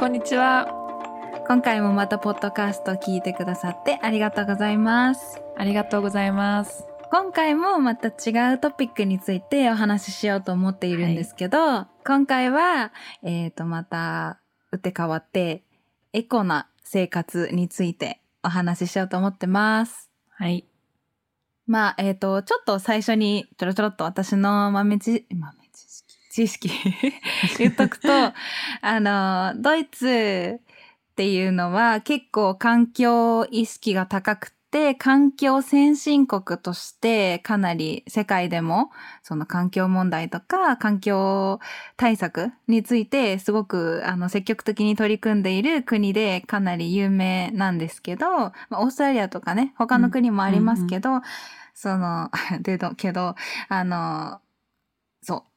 こんにちは。今回もまたポッドキャスト聞いてくださってありがとうございます。ありがとうございます。今回もまた違うトピックについてお話ししようと思っているんですけど、今回は、えっ、と、また、打って変わって、エコな生活についてお話ししようと思ってます。はい。まあ、えっ、と、ちょっと最初にちょろちょろっと私の豆知、豆知識、言っとくと、あの、ドイツっていうのは結構環境意識が高くて、環境先進国としてかなり世界でもその環境問題とか環境対策についてすごくあの積極的に取り組んでいる国でかなり有名なんですけど、まあ、オーストラリアとかね、他の国もありますけど、その、でど、けど、あの、そう。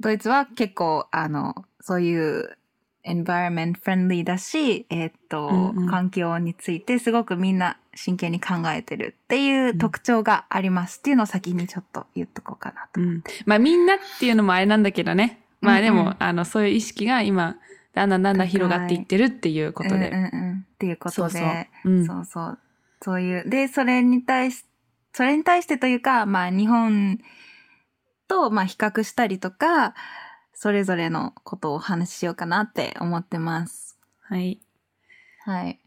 ドイツは結構、あの、そういう、environment friendly だし、えーっと、うんうん環境についてすごくみんな真剣に考えてるっていう特徴がありますっていうのを先にちょっと言っとこうかなと。うん。まあみんなっていうのもあれなんだけどね。まあでも、うんうんあの、そういう意識が今、だんだんだんだん広がっていってるっていうことで。うんうんうん、っていうことで。そうそう。うん。そうそう。そういう。で、それに対し、それに対してというか、まあ日本と、まあ比較したりとか、それぞれのことをお話ししようかなって思ってます。はい。はい。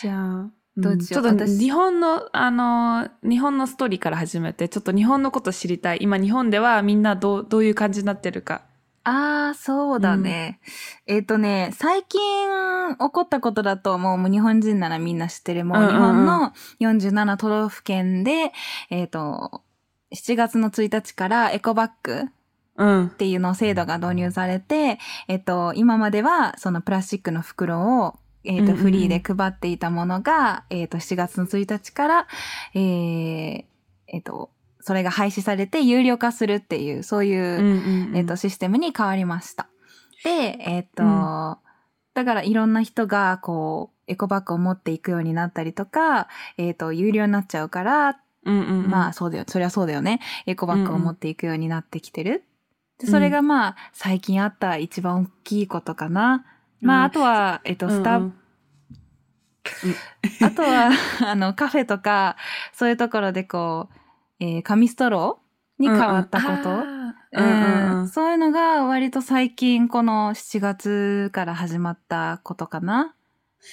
じゃあ、どううんちょっと日本の、あの、日本のストーリーから始めて、ちょっと日本のこと知りたい。今日本ではみんなどう、どういう感じになってるか。ああ、そうだね。えっ、とね、最近起こったことだともう日本人ならみんな知ってる。もううんうんうん日本の47都道府県で、えっ、と、7月の1日からエコバッグうんっ。ていうの制度が導入されて、えっと、今まではそのプラスチックの袋を、えっと、うんうんうんフリーで配っていたものが、えっと、7月の1日から、えーえっと、それが廃止されて有料化するっていう、そういう、うんうんうん。えっと、システムに変わりました。で、えっと、うんだからいろんな人が、こう、エコバッグを持っていくようになったりとか、えっと、有料になっちゃうから、うんうんうん。まあそうだよ。そりゃそうだよね。エコバッグを持っていくようになってきてる。でうんそれがまあ最近あった一番大きいことかな。まあうんあとは、えっと、スタ、うんうん あとは、あの、カフェとか、そういうところでこう、えー紙ストローに変わったこと。そういうのが割と最近この7月から始まったことかな。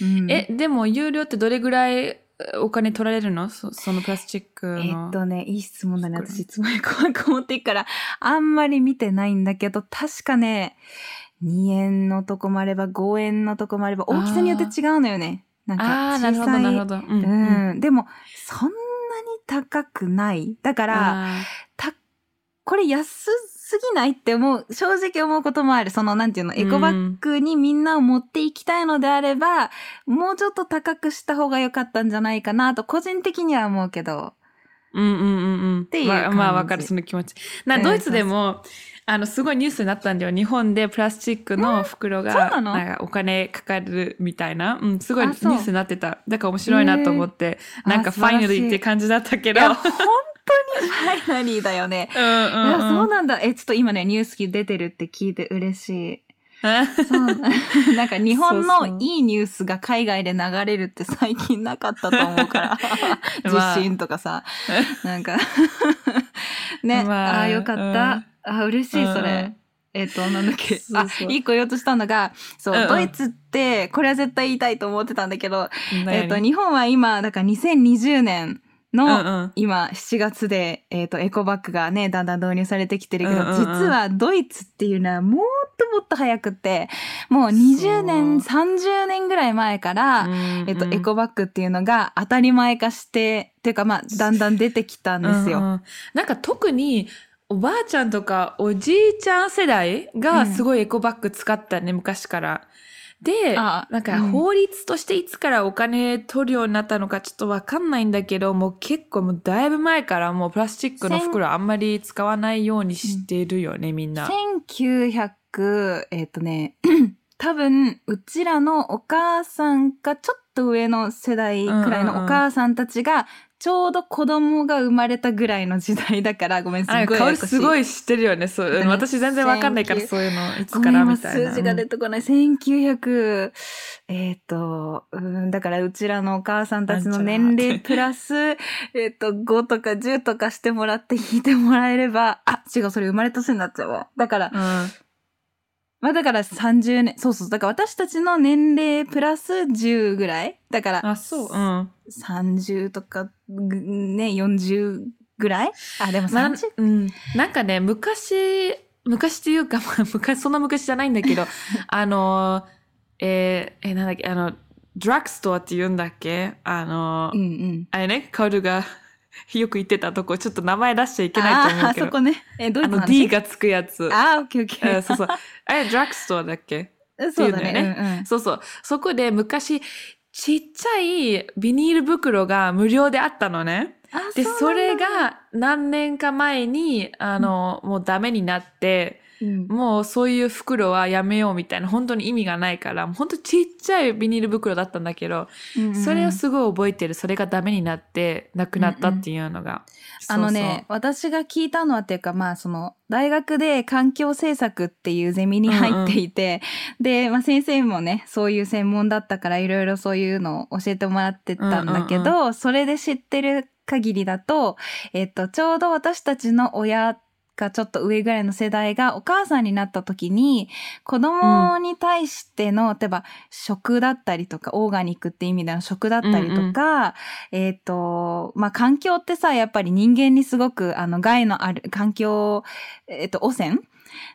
うんえ、でも有料ってどれぐらいえお金取られるの？そそのプラスチックの。えっとね、いい質問だね。袋私いつもエコバッグ持っていくから、あんまり見てないんだけど、確かね、2円のとこもあれば5円のとこもあれば、大きさによって違うのよね。なんかああ、なるほど、小さい。なるほど。うんうん。でも、そんなに高くない。だから、あた、これ安すぎないって思う、正直思うこともある。その、なんていうの、エコバッグにみんなを持っていきたいのであれば、もうちょっと高くした方が良かったんじゃないかなと、個人的には思うけど。ーうんうんうんうん。っていうまあ、まあ、わかる、その気持ち。な、うんドイツでも、あの、すごいニュースになったんだよ。日本でプラスチックの袋が、なの？んかお金かかるみたいな。うん、すごいニュースになってた。だから面白いなと思って、ーなんかファイナリーって感じだったけど。本当にファイナリーだよね。うんうんいや、うん。そうなんだ。え、ちょっと今ね、ニュース出てるって聞いて嬉しい。そう なんか日本のいいニュースが海外で流れるって最近なかったと思うから。まあ地震とかさ。なんか。ね。まあああ、よかった。あー嬉しい、それ。うんうんえっ、と、なんだっけ。あ、一個言おうとしたのが、そう、うんうんドイツって、これは絶対言いたいと思ってたんだけど、何？えっ、と、日本は今、だから2020年の、今、7月で、えっ、と、エコバッグがね、だんだん導入されてきてるけど、実はドイツっていうのはもっともっと早くって、もう20年、30年ぐらい前から、えっと、エコバッグっていうのが当たり前化して、っていうかまあ、だんだん出てきたんですよ。なんか特におばあちゃんとかおじいちゃん世代がすごいエコバッグ使ったね、昔から。で、あなんかうん法律としていつからお金取るようになったのかちょっとわかんないんだけど、もう結構もうだいぶ前からもうプラスチックの袋あんまり使わないようにしてるよね、みんな。1900、えっ、とね、多分、うちらのお母さんかちょっと上の世代くらいのお母さんたちがちょうど子供が生まれたぐらいの時代だから、ごめん、すごい。香りすごい知ってるよね。そう。ね私全然わかんないから、19そういうの、いつからみたいな。数字が出てこない。1900、えっ、と、うん、だからうちらのお母さんたちの年齢プラス、えっと、5とか10とかしてもらって引いてもらえれば、あ、違う、それ生まれた年になっちゃうわ。だから、うん。うんまあだから30年、そうそう、だから私たちの年齢プラス10ぐらい？だから、あ、そう。うん。30とか、ぐね、40ぐらい？あ、でもまあ30、う？ん。なんかね、昔、昔っていうか、まあ、昔、そんな昔じゃないんだけど、あの、えー、えーなんだっけ、あの、ドラッグストアって言うんだっけ？あの、うんうん。あれね、カオルが よく言ってたとこ、ちょっと名前出しちゃいけないと思うけど。そこね。え、どういあの？う話 D がつくやつ。あー、オッケーオッケー。うんそうそう。あれ、ドラッグストアだっけそうだね。うんうん。そうそう。そこで昔、ちっちゃいビニール袋が無料であったのね。あで、それが何年か前に、あの、もうダメになって、うん。もうそういう袋はやめようみたいな、本当に意味がないから、本当ちっちゃいビニール袋だったんだけど、うんうんそれをすごい覚えてる。それがダメになって、なくなったっていうのが。あのね、私が聞いたのはっていうか、まあその、大学で環境政策っていうゼミに入っていて、で、まあ先生もね、そういう専門だったからいろいろそういうのを教えてもらってたんだけど、うん。それで知ってる限りだと、えっと、ちょうど私たちの親がちょっと上ぐらいの世代がお母さんになった時に、子供に対しての、例えば食だったりとか、オーガニックって意味での食だったりとか、えっ、と、まあ、環境ってさ、やっぱり人間にすごく、あの、害のある、環境、えっ、と、汚染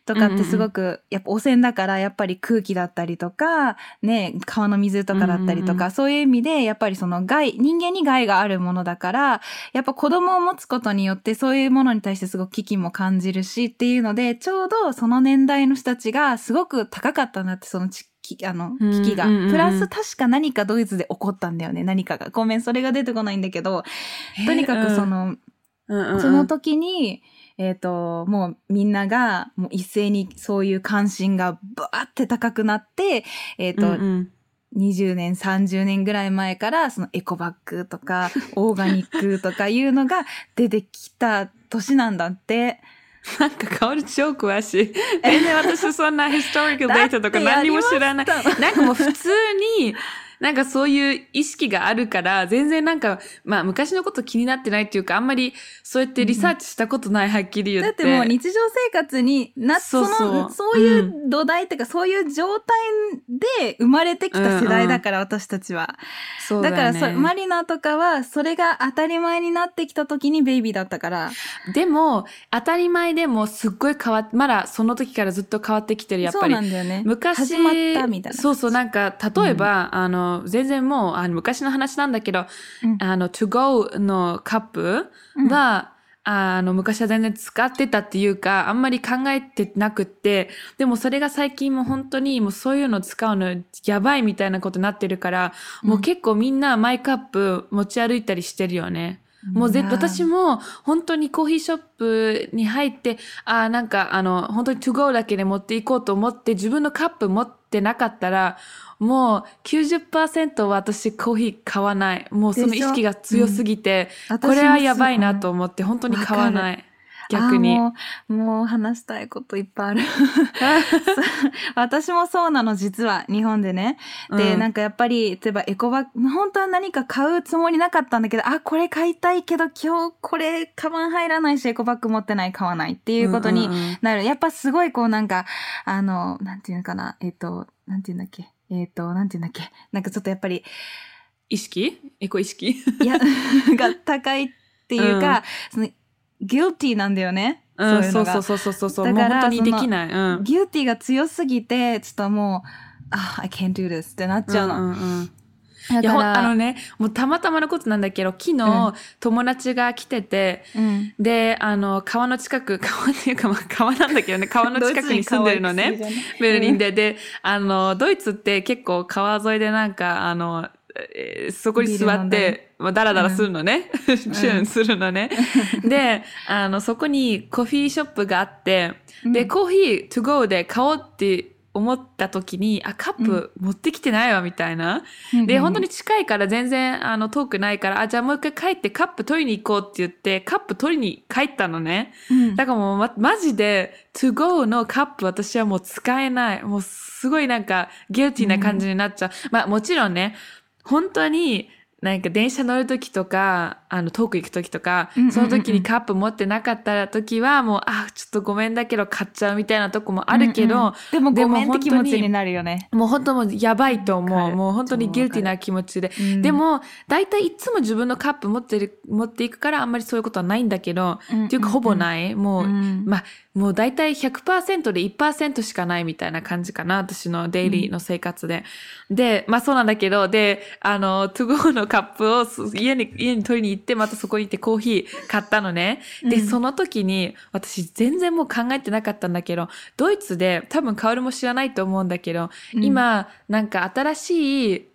とかってすごく、やっぱ汚染だから、やっぱり空気だったりとか、ね、川の水とかだったりとか、そういう意味で、やっぱりその害、人間に害があるものだから、やっぱ子供を持つことによって、そういうものに対してすごく危機も感じるしっていうので、ちょうどその年代の人たちがすごく高かったなって、そのちきあの、危機が。プラス確か何かドイツで起こったんだよね、何かが。ごめん、それが出てこないんだけど、とにかくそ、の、その時に、えっ、と、もうみんなが、もう一斉にそういう関心がバーって高くなって、えっ、と、うんうん20年、30年ぐらい前から、そのエコバッグとか、オーガニックとかいうのが出てきた年なんだって。なんか香り超詳しい。全然 私そんなヒストリカルデータとか何も知らない。なんかもう普通に、なんかそういう意識があるから、全然なんか、まあ昔のこと気になってないっていうか、あんまりそうやってリサーチしたことない、はっきり言っ。だっててもう日常生活にな、そそうそうの、そういう土台っていうか、そういう状態で生まれてきた世代だから、私たちは。そうだよねだからそ、マリナとかは、それが当たり前になってきた時にベイビーだったから。でも、当たり前でもすっごい変わっ、まだその時からずっと変わってきてる、やっぱりそうな。んだよね。昔、始まったみたいな。そうそう、なんか、例えば、あの、全然もう、あの、昔の話なんだけど、うんあの、to go のカップは、あの、昔は全然使ってたっていうか、あんまり考えてなくって、でもそれが最近もう本当にもうそういうの使うのやばいみたいなことになってるから、もう結構みんなマイカップ持ち歩いたりしてるよね。もうぜ、私も。も本当にコーヒーショップに入って、あーなんかあの、本当に to go だけで持っていこうと思って自分のカップ持ってなかったら、もう90%は私コーヒー買わない。もうその意識が強すぎて、私これはやばいもなと思って本当に買わない。逆に。もう、もう話したいこといっぱいある。私もそうなの、実は、日本でね。で、なんか、かやっぱり、例えばエコバッグ、本当は何か買うつもりなかったんだけど、あ、これ買いたいけど、今日これ、カバン入らないし、エコバッグ持ってない、買わないっていうことにうんうんうんなる。やっぱすごいこうなんか、あの、なんていうのかな、えっ、と、なんていうんだっけ、えっ、と、なんていうんだっけ、なんかちょっとやっぱり、意識？エコ意識？いや、が高いっていうか、その、ギルティなんだよね。うん、そうそうそうそうそうそう。だから本当にできない。うん。ギルティが強すぎて、ちょっともう、あ、I can't do this ってなっちゃうの。うんうんうんだいや、あのね、もうたまたまのことなんだけど、昨日、うん友達が来てて、うん。で、あの、川の近く、川っていうか、まあ、川なんだけどね、川の近くに住んでるのね。ベルリンで。で、あの、ドイツって結構川沿いでなんか、あの、えーそこに座って、まあ、ダラダラするのね。チューンするのね。で、あの、そこにコーヒーショップがあって、で、コーヒー to go で買おうって思った時に、あ、カップ持ってきてないわ、みたいな。で、うん本当に近いから全然、あの、遠くないから、あ、じゃあもう一回帰ってカップ取りに行こうって言って、カップ取りに帰ったのね。うんだからもう、ま、マジで、to go のカップ私はもう使えない。もうすごいなんか、ギルティな感じになっちゃう。まあもちろんね、本当に、なんか電車乗るときとか、あの、遠く行くときとかうんうんうんう、んその時にカップ持ってなかった時は、もう、あ、ちょっとごめんだけど買っちゃうみたいなとこもあるけど、うんうんでもごめんって気持ちになるよね。もう本当もうやばいと思う。るもう本当に超ギルティな気持ちで。うんで、も、大体いつも自分のカップ持ってる、持っていくからあんまりそういうことはないんだけど、うんっていうかほぼない。もう、うんまあ、もう大体100%で1%しかないみたいな感じかな。私のデイリーの生活で。で、まあそうなんだけど、で、あの、トゥゴーのカップをす家に、家に取りに行って、またそこに行ってコーヒー買ったのね。で、うんその時に、私全然もう考えてなかったんだけど、ドイツで、多分カオルも知らないと思うんだけど、うん今、なんか新しい、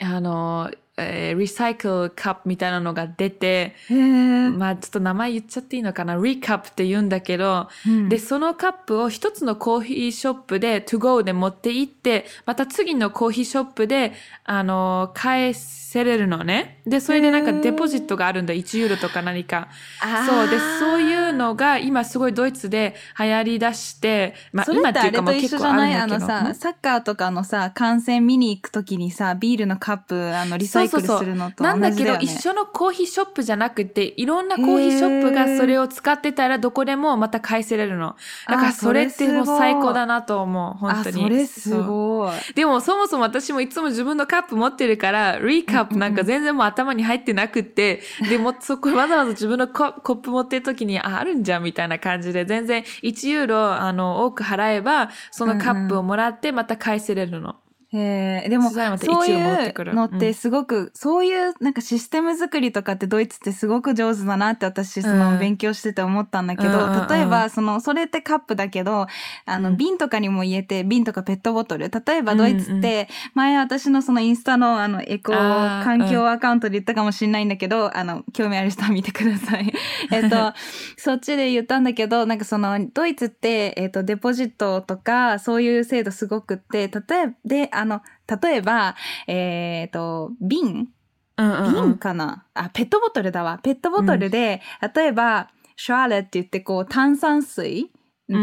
あの、えーリサイクルカップみたいなのが出て、まあちょっと名前言っちゃっていいのかな、リカップって言うんだけど、うんで、そのカップを一つのコーヒーショップで to go で持って行って、また次のコーヒーショップで、あの、返せれるのね。で、それでなんかデポジットがあるんだ。1ユーロとか何か。あーそう。で、そういうのが今すごいドイツで流行り出して、まあ今っていうかまあと一緒じ結構あるんだけど。のさ、サッカーとかのさ、観戦見に行くときにさ、ビールのカップ、あの、リサイクルするのと同なんだけど。一緒のコーヒーショップじゃなくて、いろんなコーヒーショップがそれを使ってたらどこでもまた返せれるの。だからあそれってもう最高だなと思う。本当に。あ、それすそうごい。でもそもそも私もいつも自分のカップ持ってるから、リカップなんか全然もう頭に入ってなくって、でもそこわざわざ自分のココップ持ってる時に、あ、あるんじゃんみたいな感じで、全然1ユーロあの多く払えば、そのカップをもらってまた返せれるの。へえ、でも、そういうのってすごく、そういうなんかシステム作りとかってドイツってすごく上手だなって私、そのうん。勉強してて思ったんだけど、うんうんうん。例えば、その、それってカップだけど、あの、うん。瓶とかにも言えて、瓶とかペットボトル。例えばドイツって、前私のそのインスタのあの、エコ環境アカウントで言ったかもしれないんだけど、あの、興味ある人は見てください。えっと、そっちで言ったんだけど、なんかその、ドイツって、えっと、デポジットとか、そういう制度すごくって、例えば、で、あの、例えば、えっ、と、瓶うんうんうん瓶かな、あ、ペットボトルだわ。ペットボトルで、例えば、シュワーレって言って、こう、炭酸水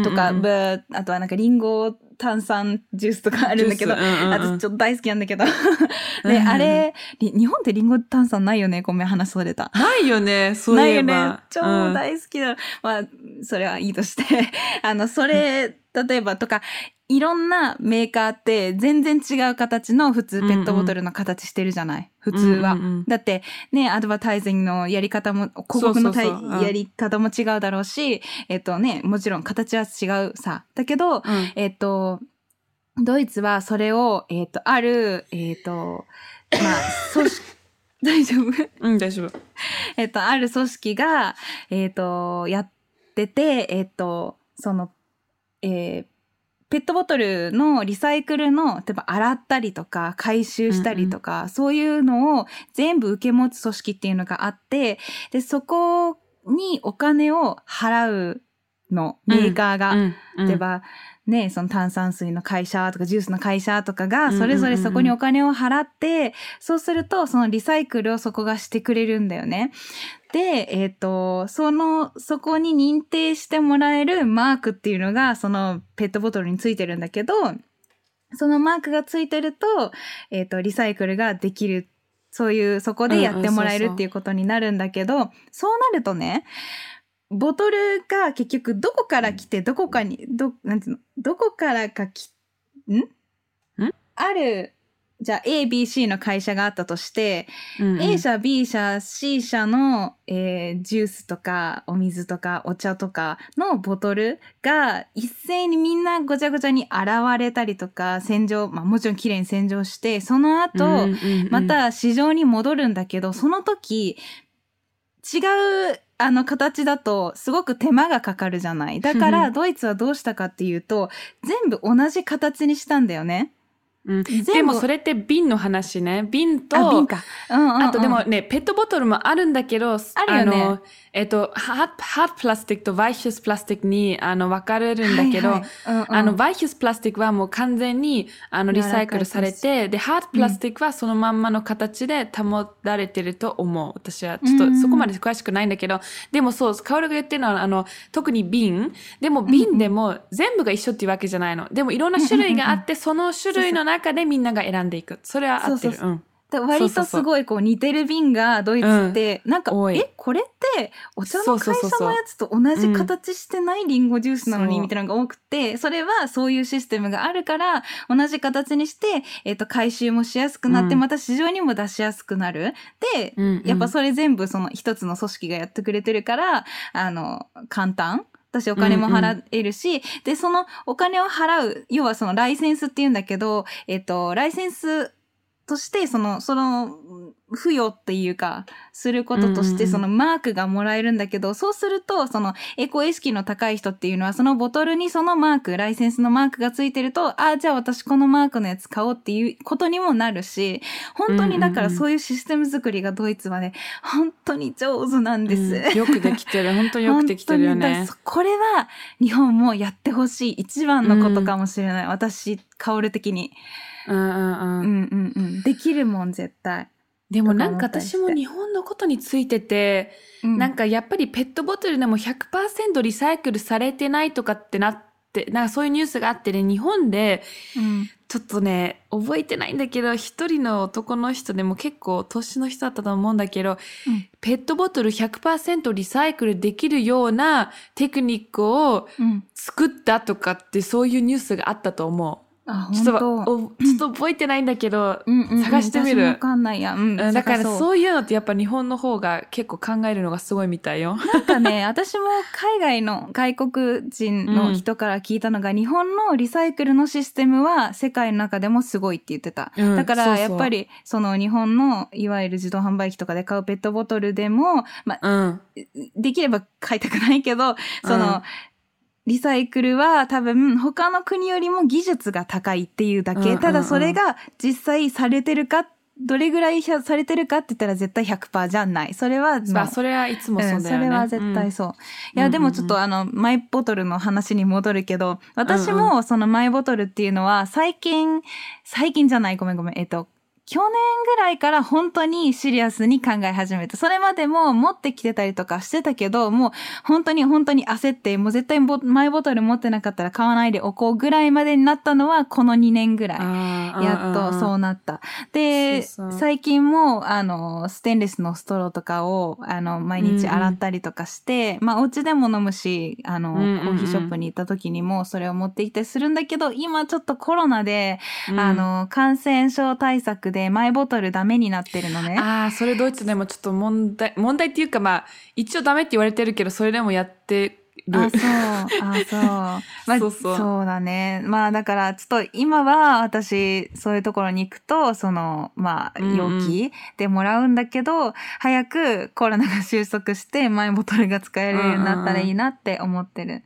とか、うんうんあとはなんかリンゴ炭酸ジュースとかあるんだけど、うんうんちょっと大好きなんだけど。う んで、うんうんあれ、り日本ってリンゴ炭酸ないよね？ごめん、話それた。ないよね、そうないよいえば。ね。超うん大好きだ。まあ、それはいいとして。あの、それ、例えばとか、いろんなメーカーって全然違う形の普通ペットボトルの形してるじゃない、普通は。うんうんうんだってね、アドバタイジングのやり方も、広告のやり方も違うだろうし、えっとね、もちろん形は違うさ。だけど、うんえっと、ドイツはそれを、えっと、ある、えっと、まあ、組織、大丈夫？うん、大丈夫。えっと、ある組織が、えっと、やってて、えっと、その、えーペットボトルのリサイクルの、例えば洗ったりとか、回収したりとか、そういうのを全部受け持つ組織っていうのがあって、で、そこにお金を払うの、メーカーが。うん。うん。例えば、ね、その炭酸水の会社とかジュースの会社とかが、それぞれそこにお金を払って、そうすると、そのリサイクルをそこがしてくれるんだよね。で、えっ、と、その、そこに認定してもらえるマークっていうのが、そのペットボトルについてるんだけど、そのマークがついてると、えっ、と、リサイクルができる。そういう、そこでやってもらえるっていうことになるんだけど、そうなるとね、ボトルが結局どこから来てどこかに、ど、なんていうの、どこからかき、ん？ん？ある、じゃあ A、B、C の会社があったとして、うんうん。A 社、B 社、C 社の、えージュースとかお水とかお茶とかのボトルが一斉にみんなごちゃごちゃに洗われたりとか洗浄、まあもちろん綺麗に洗浄して、その後、うんうんうん。また市場に戻るんだけど、その時、違う、あの、形だと、すごく手間がかかるじゃない。だから、ドイツはどうしたかっていうと、全部同じ形にしたんだよね。うん、でもそれって瓶の話ね。瓶と、あ、瓶か。うんうん、うん。あとでもね、ペットボトルもあるんだけど、あるよね。の、えっと、ハーハプラスティックとワイシュスプラスティックに、あの、分かれるんだけど、はいはい。うんうん。あの、ワイシュスプラスティックはもう完全に、あの、リサイクルされて、で、ハードプラスティックはそのまんまの形で保たれてると思う。私は、ちょっとそこまで詳しくないんだけど、でもそう、カオルが言ってるのは、あの、特に瓶、でも瓶でも全部が一緒っていうわけじゃないの。でもいろんな種類があって、その種類の中でみんなが選んでいく。それは合ってる。そうそうう。ん。で割とすごいこう似てる瓶がドイツって、なん。か多い。えこれってお茶の会そうそうそうそう。社のやつと同じ形してないリンゴジュースなのにそうみたいなのが多くてそれはそういうシステムがあるから同じ形にして、えっと回収もしやすくなって、うん。また市場にも出しやすくなる。で、うんうん。やっぱそれ全部その一つの組織がやってくれてるからあの簡単私お金も払えるし、で、そのお金を払う、要はそのライセンスって言うんだけど、えっと、ライセンスとして、その、その、付与っていうか、することとして、うんうんうんそのマークがもらえるんだけど、そうすると、そのエコ意識の高い人っていうのは、そのボトルにそのマーク、ライセンスのマークがついてると、ああ、じゃあ私このマークのやつ買おうっていうことにもなるし、本当にだからそういうシステム作りがドイツはね、本当に上手なんです。うんよくできてる。本当によくできてるよね。これは日本もやってほしい一番のことかもしれない。私、薫的に。うんうんうん。うんうんうん。できるもん、絶対。でもなんかとか思ったりして私も日本のことについてて、うんなんかやっぱりペットボトルでも100%リサイクルされてないとかってなって、なんかそういうニュースがあってね、日本でうんちょっとね、覚えてないんだけど、一人の男の人でも結構年の人だったと思うんだけど、うんペットボトル100%リサイクルできるようなテクニックをうん。作ったとかってそういうニュースがあったと思う。あ、ちょっ。とお、ちょっと覚えてないんだけど、うんうんうん探してみるわかんないや。うん。うんだからそういうのってやっぱ日本の方が結構考えるのがすごいみたいよ。なんかね、私も海外の外国人の人から聞いたのが、日本のリサイクルのシステムは世界の中でもすごいって言ってた。うんだからやっぱりその日本のいわゆる自動販売機とかで買うペットボトルでも、ま。できれば買いたくないけど、その、うんリサイクルは多分他の国よりも技術が高いっていうだけ。うんうんうんただそれが実際されてるか、どれぐらいされてるかって言ったら絶対100%じゃない。それはまあ、それはいつもそうだよね。ん、それは絶対そう。いや、でもちょっとあの、マイボトルの話に戻るけど、私もそのマイボトルっていうのは最近、最近じゃない、ごめんごめん、えっと、去年ぐらいから本当にシリアスに考え始めた。それまでも持ってきてたりとかしてたけど、もう本当に本当に焦って、もう絶対ボマイボトル持ってなかったら買わないでおこうぐらいまでになったのはこの2年ぐらい。やっとそううんなった。で、最近も、あの、ステンレスのストローとかを、あの、毎日洗ったりとかして、まあ、お家でも飲むし、あの、うんうんうんコーヒーショップに行った時にもそれを持ってきたりするんだけど、今ちょっとコロナで、うんあの、感染症対策でマイボトルダメになってるのね。ああ、それドイツでもちょっと問題、問題っていうかまあ、一応ダメって言われてるけど、それでもやってる。あ、そう。あ、そう。まあ、そうそうだね。まあ、だから、ちょっと今は私、そういうところに行くと、その、まあ、うんうん容器でもらうんだけど、早くコロナが収束して、マイボトルが使えるようになったらいいなって思ってる。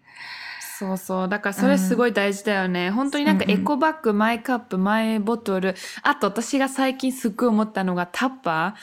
そうそう。だからそれすごい大事だよね。本当になんかうんうんエコバッグ、マイカップ、マイボトル。あと私が最近すっごい思ったのがタッパー。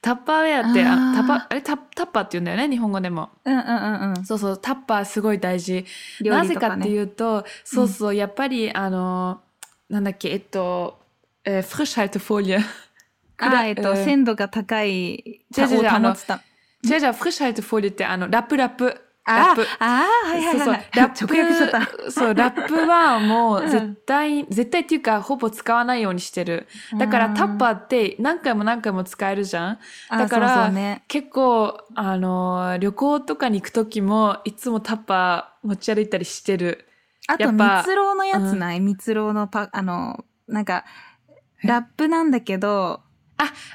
タッパーウェアって、あタッパー、あれ？タッタッパーって言うんだよね、日本語でも。うんうんうんうん。そうそう、タッパーすごい大事。料な。ぜかっていうと、そうそう、やっぱり、あの、なんだっけ、えっと、えー、フレッシュハイトフォリア。あ、えっと、えー鮮度が高い違う違う違うを保つた。違う違う、フレッシュハイトフォリアって、あの、ラップラップ。あラップ。あー、はいはいはいはい。ラップ、直訳しちゃった。そう、ラップはもううん絶対、絶対っていうか、ほぼ使わないようにしてる。だからタッパーって何回も何回も使えるじゃん。あだからそうそうね。結構、あの、旅行とかに行くときも、いつもタッパー持ち歩いたりしてる。あと、蜜ろうのやつない？蜜ろうのパ、あの、なんか、ラップなんだけど、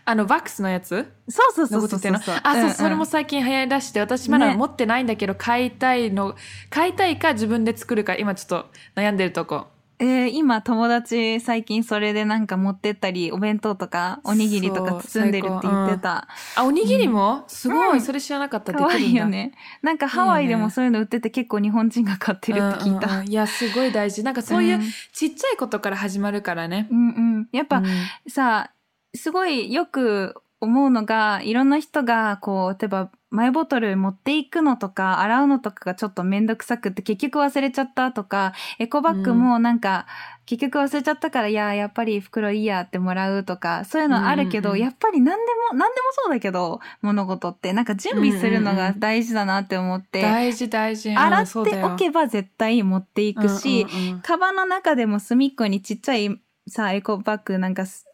あの、ワックスのやつ？そうそうそうそうそうあ、そう、んんそれも最近流行り出して、私まだね持ってないんだけど、買いたいの、買いたいか自分で作るか、今ちょっと悩んでるとこ。えー今友達最近それでなんか持ってったり、お弁当とかおにぎりとか包んでるって言ってた。あ、おにぎりも、すごい、うんそれ知らなかった。可愛いよでね。なんかハワイでもそういうの売ってて結構日本人が買ってきるんだ。るって聞いた。うんうんうんいや、すごい大事。なんかそういうちっちゃいことから始まるからね。うんうん。やっぱ、うんさ、すごいよく思うのが、いろんな人が、こう、例えば、マイボトル持っていくのとか、洗うのとかがちょっとめんどくさくって、結局忘れちゃったとか、エコバッグもなんか、結局忘れちゃったから、いや、やっぱり袋いいやってもらうとか、そういうのあるけど、うんうんうん。やっぱり何でも、何でもそうだけど、物事って、なんか準備するのが大事だなって思って、大事大事。うん洗っておけば絶対持っていくし、うんうんうん。カバンの中でも隅っこにちっちゃいさ、エコバッグなんかす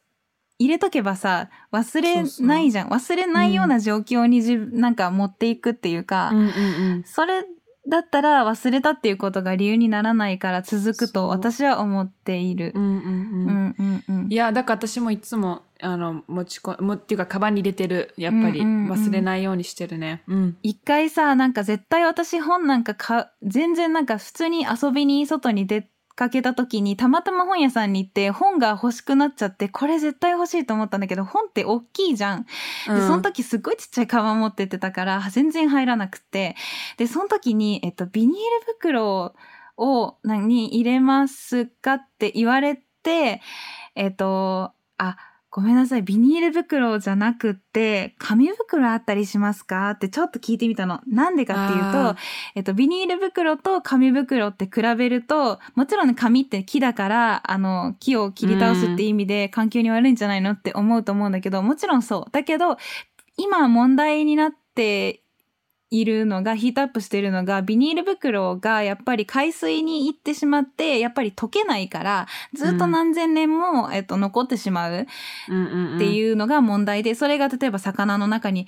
入れとけばさ、忘れないじゃん。忘れないような状況に自分、なんか持っていくっていうか、うんうんうんそれだったら忘れたっていうことが理由にならないから続くそうと私は思っているう。んうんううんんうんうんい。やだから私もいつもあの持ちこもっていうかカバンに入れてるやっぱりうんうんうん忘れないようにしてるね。うん。一回さ、なんか絶対私本なんか買う、全然なんか普通に遊びに外に出かけた時にたまたま本屋さんに行って本が欲しくなっちゃって、これ絶対欲しいと思ったんだけど、本って大きいじゃん。で、その時すっごいちっちゃいカバン持ってってたから、全然入らなくて。で、その時に、えっと、ビニール袋を、何に入れますかって言われて、えっと、あ、ごめんなさい、ビニール袋じゃなくって、紙袋あったりしますか？ってちょっと聞いてみたの。なんでかっていうあと、えっと、ビニール袋と紙袋って比べると、もちろんね、紙って木だから、あの、木を切り倒すって意味で環境に悪いんじゃないのって思うと思うんだけど、もちろんそう。だけど、今問題になっているのが、ヒートアップしているのが、ビニール袋がやっぱり海水に行ってしまって、やっぱり溶けないから、ずっと何千年も、えっと、残ってしまううんうんうん。っていうのが問題で、それが例えば魚の中に、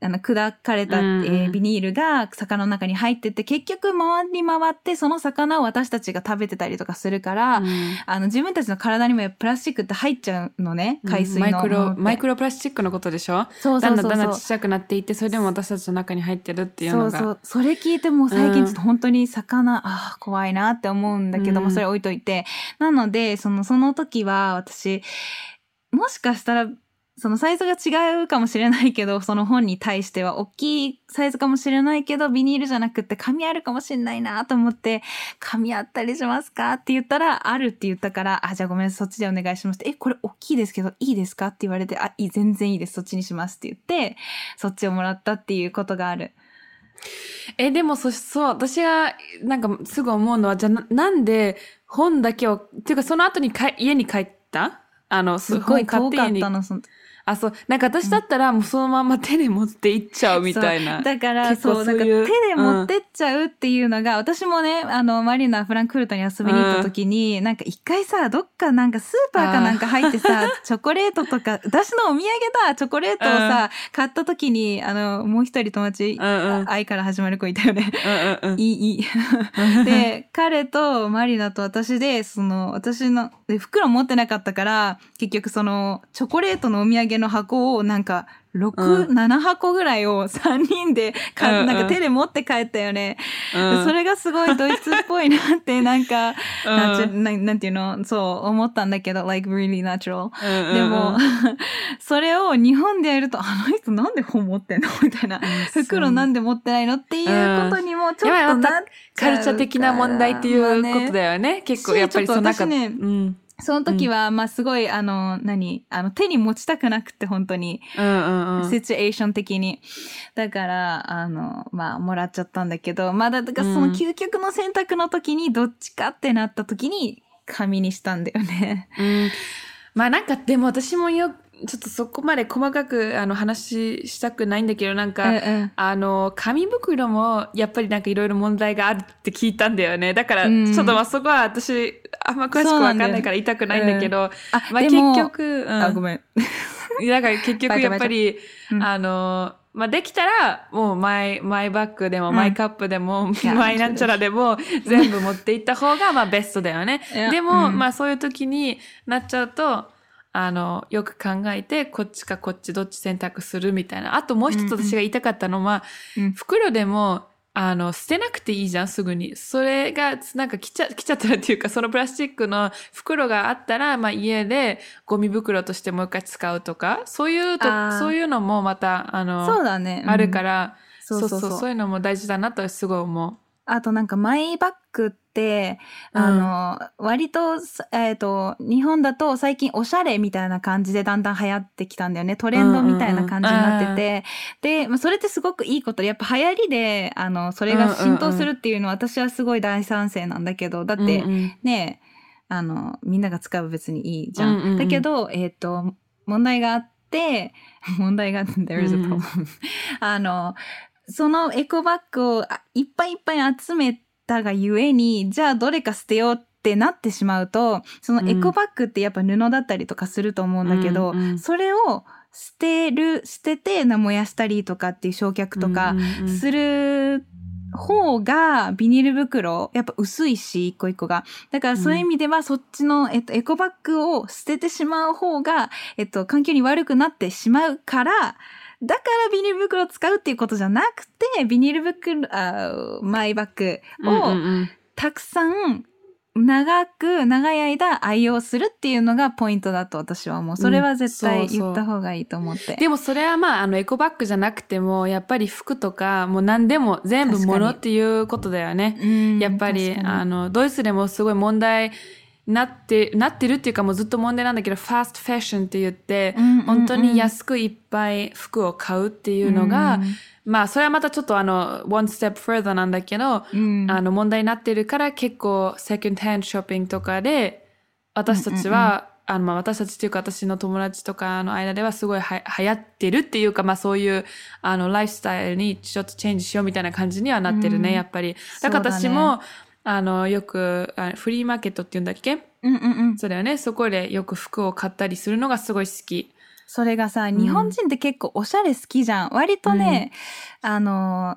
あの、砕かれた、うんうん。えービニールが魚の中に入ってって、結局回り回って、その魚を私たちが食べてたりとかするから、うん。あの、自分たちの体にもプラスチックって入っちゃうのね、海水の。マイクロマイクロプラスチックのことでしょ？そうだんだんだんだんちっちゃくなっていってそれでも私たちの中に入ってるっていうのが。そうそう。それ聞いてもう最うん近ちょっと本当に魚、ああ、怖いなって思うん。だけども、うんそれ置いといて。なので、その、その時は私、もしかしたら、そのサイズが違うかもしれないけど、その本に対しては大きいサイズかもしれないけど、ビニールじゃなくって紙あるかもしれないなと思って、紙あったりしますかって言ったら、あるって言ったから、あ、じゃあごめんそっちでお願いしますって。え、これ大きいですけど、いいですかって言われて、あ、いい、全然いいです、そっちにしますって言って、そっちをもらったっていうことがある。えでもそそう私がなんかすぐ思うのはじゃあななんで本だけをっていうかその後にか家に帰った？あのすっごい買って家にかったの、そのあそう。なんか私だったらもうそのまま手で持って行っちゃうみたいな。だから、そう、なんか手で持ってっちゃうっていうのが、私もね、あの、マリナ、フランクフルトに遊びに行った時に、なんか一回さ、どっかなんかスーパーかなんか入ってさ、チョコレートとか、私のお土産だ、チョコレートをさ、買った時に、あの、もう一人友達、うんうん。愛から始まる子いたよね。うんうんうん。いい、いい。で、彼とマリナと私で、その、私の、で、袋持ってなかったから、結局その、チョコレートのお土産の箱をなんか、6、う7箱ぐらいを 3人でか、うんうん。なんか手で持って帰ったよね。うん。でそれがすごいドイツっぽいなって、なんか、うん。なんなんなんていうの、そう思ったんだけど、like really natural. うんうんでも、それを日本でやると、あの人なんで本持ってんの？みたいな。袋なんで持ってないの？っていうことにもちょっとなっちゃうから。カルチャー的な問題っていうことだよね。結構やっぱりその中ねうんその時は、まあすごい、あの、何あの、手に持ちたくなくて、本当に。うんうんうんシチュエーション的に。だから、あの、まあ、もらっちゃったんだけど、まだ、だからその究極の選択の時に、どっちかってなった時に、紙にしたんだよね。うん まあなんかでも私もよちょっとそこまで細かくあの話したくないんだけどなんか、うんうん。あの紙袋もやっぱりなんかいろいろ問題があるって聞いたんだよね。だからうん。ちょっとまあそこは私あんま詳しくわかんないから言いたくないんだけどあ、まあでも結局、うん、あ、ごめん。だから結局やっぱり、うん。あの、まあ、できたら、もうマイ、マイバッグでも、うん。マイカップでも、マイなんちゃらでも、全部持っていった方が、まあ、ベストだよね。でも、うん。まあ、そういう時になっちゃうと、あの、よく考えて、こっちかこっちどっち選択するみたいな。あともう一つうんうん私が言いたかったのは、うん袋でも、あの、捨てなくていいじゃん、すぐに。それが、なんか来ちゃ、来ちゃったらっていうか、そのプラスチックの袋があったら、まあ家でゴミ袋としてもう一回使うとか、そういうとそういうのもまた、あの、そうだね。うんあるから、そうそうそうそういうのも大事だなとすごい思あとなんかマイバッグって、あの、割と、えっ、と、日本だと最近おしゃれみたいな感じでだんだん流行ってきたんだよね。トレンドみたいな感じになってて。で、まあ、それってすごくいいことで、やっぱ流行りで、あの、それが浸透するっていうのは私はすごい大賛成なんだけど、だっう。て、うんうんねあの、みんなが使う別にいいじゃん。うんうんうんだけど、えっ、と、問題があって、問題が、there is a うん problem. あの、そのエコバッグをあいっぱいいっぱい集めたがゆえに、じゃあどれか捨てようってなってしまうと、そのエコバッグってやっぱ布だったりとかすると思うんだけど、うんうんそれを捨てる、捨ててな燃やしたりとかっていう焼却とかうんうんうん。する方がビニール袋やっぱ薄いし一個一個が。だからそういう意味ではそっちの、えっと、エコバッグを捨ててしまう方が、えっと、環境に悪くなってしまうからだからビニール袋を使うっていうことじゃなくてビニール袋あマイバッグを、うんうんうんたくさん長く長い間愛用するっていうのがポイントだと私は思う。それは絶対うんそうそう言った方がいいと思って。でもそれはまあ、あの、エコバッグじゃなくても、やっぱり服とか、もう何でも全部確かに物っていうことだよね。うんやっぱり、あの、ドイツでもすごい問題なって、なってるっていうかもうずっと問題なんだけど、ファーストファッションって言って、うんうんうん。本当に安くいっぱい服を買うっていうのが、うんまあ、それはまたちょっとあの、one step further なんだけど、うん。あの、問題になってるから結構、セカンドハンドショッピングとかで、私たちは、あの、まあ、私たちっていうか私の友達とかの間ではすごいは流行ってるっていうか、まあそういう、あの、ライフスタイルにちょっとチェンジしようみたいな感じにはなってるね、うん。やっぱり。だから私も、あの、よくあ、フリーマーケットっていうんだっけ？うんうんうん。そうだよね。そこでよく服を買ったりするのがすごい好き。それがさ、日本人って結構おしゃれ好きじゃん。割とね、あの、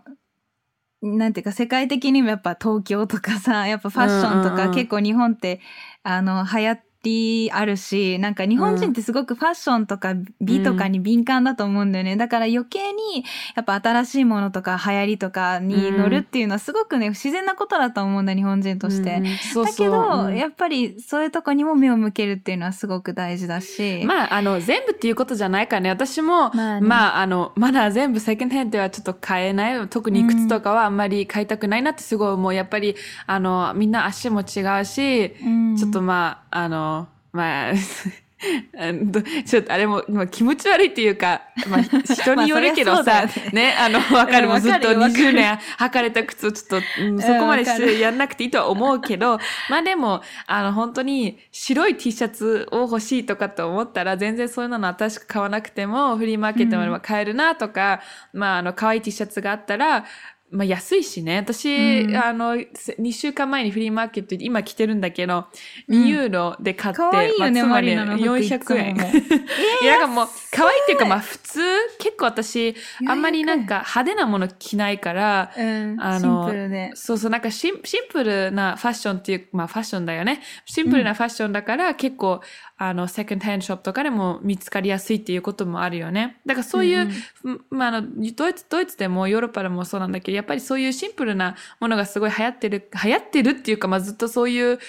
なんていうか世界的にもやっぱ東京とかさ、やっぱファッションとうんうんうんか結構日本って、あの、流行りあるし、なんか日本人ってすごくファッションとか美とかに敏感だと思うんだよね。だから余計にやっぱ新しいものとか流行りとかに乗るっていうのはすごくね、不自然なことだと思うんだ、日本人として。うんそうだけど、うんやっぱりそういうとこにも目を向けるっていうのはすごく大事だし。まあ、あの、全部っていうことじゃないからね。私も、まあまあ、ねあの、まだ全部セカンドヘンではちょっと買えない。特に靴とかはあんまり買いたくないなってすごい思う。やっぱり、あの、みんな足も違うし、うんちょっとまあ、あの、まあ、ちょっとあれも、まあ、気持ち悪いっていうか、まあ、人によるけどさ ゃそうだよ、ね、あの、わかる。うんもうずっとわかるよわかる。20年履かれた靴をちょっと、うんそこまでしてやんなくていいとは思うけど、まあでも、あの、本当に白い T シャツを欲しいとかと思ったら、全然そういうの新しく買わなくても、フリーマーケットまでは買えるなとか、まあ、あの、可愛い T シャツがあったら、まあ安いしね。私、うんあの、2週間前にフリーマーケットで今着てるんだけど、2ユーロで買って、可愛いよねまあつまりマリナの服いつ400も円。も いや、なんかもう、可愛いっていうか、まあ普通、結構私、あんまりなん400か派手なもの着ないから、うん、あのシンプルで。そうそう、なんかシンシンプルなファッションっていう、まあファッションだよね。シンプルなファッションだから、結構、あの、セカンドハンドショップとかでも見つかりやすいっていうこともあるよね。だからそういう、うんまああの、ドイツ、ドイツでもヨーロッパでもそうなんだけど、やっぱりそういうシンプルなものがすごい流行ってる、流行ってるっていうか、まあずっとそういう、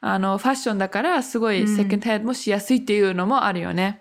あの、ファッションだから、すごいセカンドハンドもしやすいっていうのもあるよね。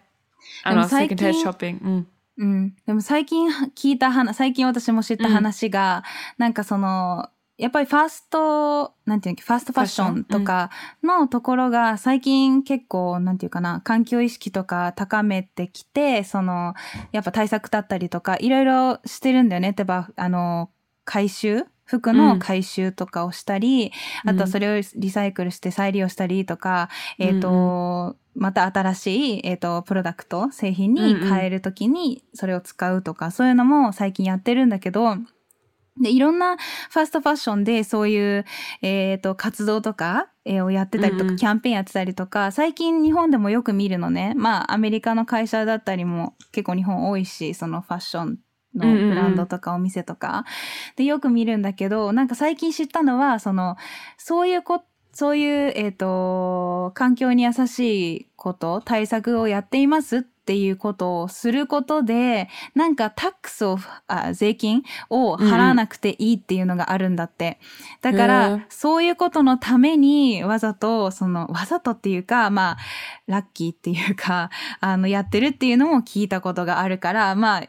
あの、でも最近セカンドハンドショッピング。うん。うん。でも最近聞いた話、最近私も知った話が、なんかその、やっぱりファースト、なんていうのファーストファッションとかのところが最近結構、なんていうかな、環境意識とか高めてきて、その、やっぱ対策だったりとか、いろいろしてるんだよね。例えば、あの、回収？服の回収とかをしたり、うんあとはそれをリサイクルして再利用したりとか、えっ、と、また新しい、えっ、と、プロダクト、製品に変えるときにそれを使うとか、そういうのも最近やってるんだけど、で、いろんなファーストファッションでそういう、えっ、と、活動とか、えーをやってたりとか、うんうん。キャンペーンやってたりとか、最近日本でもよく見るのね。まあ、アメリカの会社だったりも結構日本多いし、そのファッションのブランドとかお店とか、で、よく見るんだけど、なんか最近知ったのは、その、そういうこ、そういう、えっ、と、環境に優しいこと、対策をやっていますっっていうことをすることで、なんかタックスを、あ税金を払わなくていいっていうのがあるんだって。だかへらー、そういうことのためにわざと、その、わざとっていうか、まあ、ラッキーっていうか、あの、やってるっていうのも聞いたことがあるから、まあ、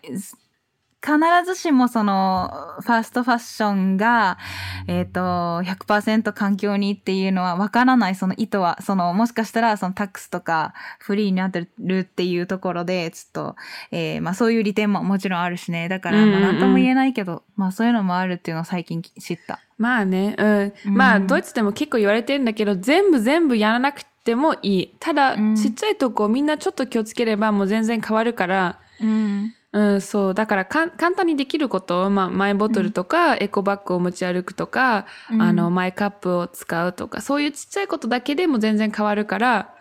必ずしもその、ファーストファッションが、えっ、と、100%環境にっていうのはわからない、その意図は、その、もしかしたら、そのタックスとか、フリーになってるっていうところで、ちょっと、えーまあそういう利点ももちろんあるしね。だから、まあうんうんうんなんとも言えないけど、まあそういうのもあるっていうのを最近知った。まあね、うん。うんまあ、ドイツでも結構言われてるんだけど、全部全部やらなくてもいい。ただ、うんちっちゃいとこみんなちょっと気をつければもう全然変わるから、うん。うん、そう。だから簡単にできること、まあ、マイボトルとか、エコバッグを持ち歩くとか、うんあの、マイカップを使うとか、そういうちっちゃいことだけでも全然変わるから、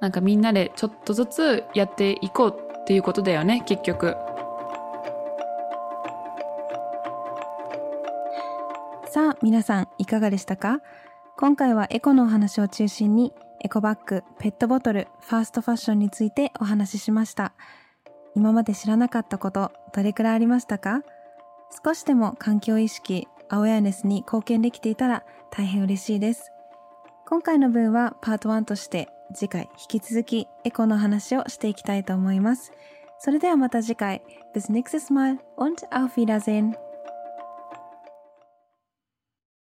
なんかみんなでちょっとずつやっていこうっていうことだよね、結局。さあ皆さんいかがでしたか？今回はエコのお話を中心にエコバッグ、ペットボトル、ファーストファッションについてお話ししました。今まで知らなかったことどれくらいありましたか？少しでも環境意識、アウェアネスに貢献できていたら大変嬉しいです。今回の分はパート1として次回引き続きエコの話をしていきたいと思います。それではまた次回。Bis nächstes Mal und auf Wiedersehen.